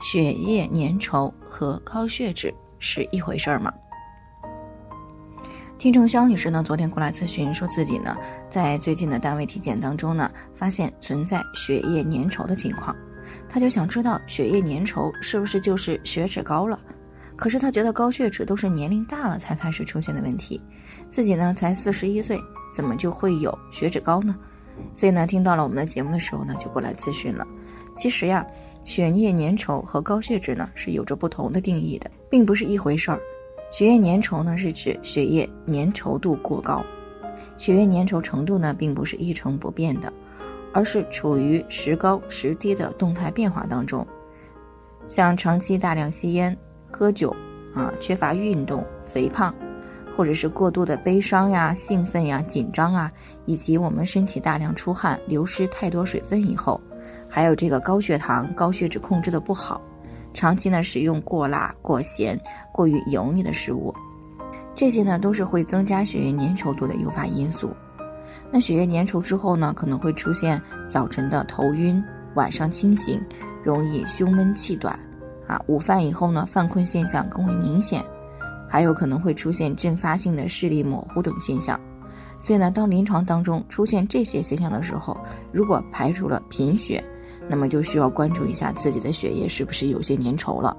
血液粘稠和高血脂是一回事儿吗？听众肖女士呢，昨天过来咨询，说自己呢在最近的单位体检当中呢，发现存在血液粘稠的情况，她就想知道血液粘稠是不是就是血脂高了？可是她觉得高血脂都是年龄大了才开始出现的问题，自己呢才四十一岁，怎么就会有血脂高呢？所以呢，听到了我们的节目的时候呢，就过来咨询了。其实呀。血液粘稠和高血脂呢是有着不同的定义的，并不是一回事儿。血液粘稠呢是指血液粘稠度过高，血液粘稠程度呢并不是一成不变的，而是处于时高时低的动态变化当中。像长期大量吸烟、喝酒啊、缺乏运动、肥胖，或者是过度的悲伤呀、兴奋呀、紧张啊，以及我们身体大量出汗、流失太多水分以后。还有这个高血糖、高血脂控制的不好，长期呢使用过辣、过咸、过于油腻的食物，这些呢都是会增加血液粘稠度的诱发因素。那血液粘稠之后呢，可能会出现早晨的头晕、晚上清醒、容易胸闷气短，啊，午饭以后呢犯困现象更为明显，还有可能会出现阵发性的视力模糊等现象。所以呢，当临床当中出现这些现象的时候，如果排除了贫血，那么就需要关注一下自己的血液是不是有些粘稠了，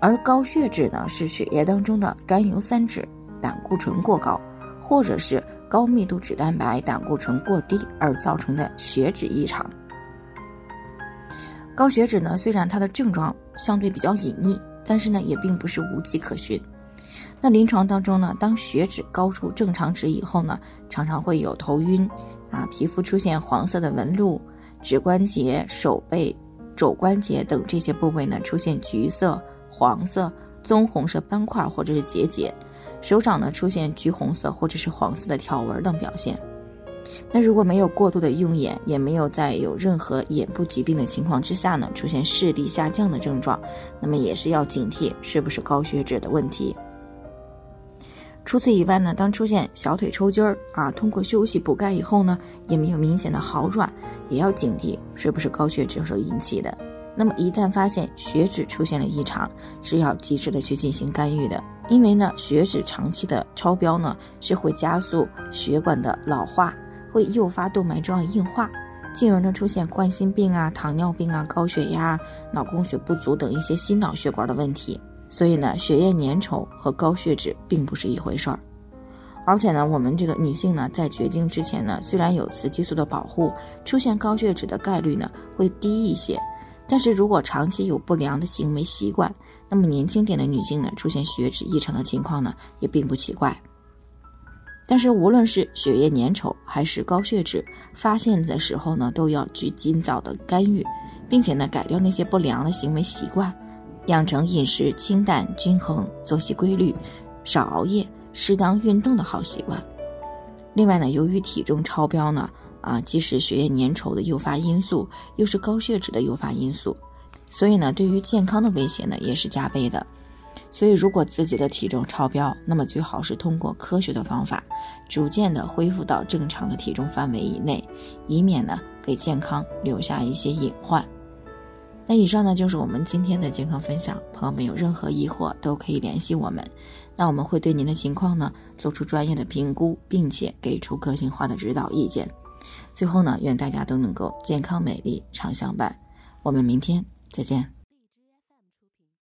而高血脂呢是血液当中的甘油三酯、胆固醇过高，或者是高密度脂蛋白、胆固醇过低而造成的血脂异常。高血脂呢，虽然它的症状相对比较隐匿，但是呢也并不是无迹可寻。那临床当中呢，当血脂高出正常值以后呢，常常会有头晕，啊，皮肤出现黄色的纹路。指关节、手背、肘关节等这些部位呢，出现橘色、黄色、棕红色斑块或者是结节；手掌呢，出现橘红色或者是黄色的条纹等表现。那如果没有过度的用眼，也没有在有任何眼部疾病的情况之下呢，出现视力下降的症状，那么也是要警惕是不是高血脂的问题。除此以外呢，当出现小腿抽筋儿啊，通过休息补钙以后呢，也没有明显的好转，也要警惕是不是高血脂所引起的。那么一旦发现血脂出现了异常，是要及时的去进行干预的。因为呢，血脂长期的超标呢，是会加速血管的老化，会诱发动脉粥样硬化，进而呢出现冠心病啊、糖尿病啊、高血压、脑供血不足等一些心脑血管的问题。所以呢，血液粘稠和高血脂并不是一回事儿，而且呢，我们这个女性呢，在绝经之前呢，虽然有雌激素的保护，出现高血脂的概率呢会低一些，但是如果长期有不良的行为习惯，那么年轻点的女性呢，出现血脂异常的情况呢，也并不奇怪。但是无论是血液粘稠还是高血脂，发现的时候呢，都要去尽早的干预，并且呢，改掉那些不良的行为习惯。养成饮食清淡均衡、作息规律、少熬夜、适当运动的好习惯。另外呢，由于体重超标呢，啊，既是血液粘稠的诱发因素，又是高血脂的诱发因素，所以呢，对于健康的威胁呢，也是加倍的。所以，如果自己的体重超标，那么最好是通过科学的方法，逐渐的恢复到正常的体重范围以内，以免呢，给健康留下一些隐患。那以上呢就是我们今天的健康分享，朋友们有任何疑惑都可以联系我们，那我们会对您的情况呢做出专业的评估，并且给出个性化的指导意见。最后呢，愿大家都能够健康美丽常相伴，我们明天再见。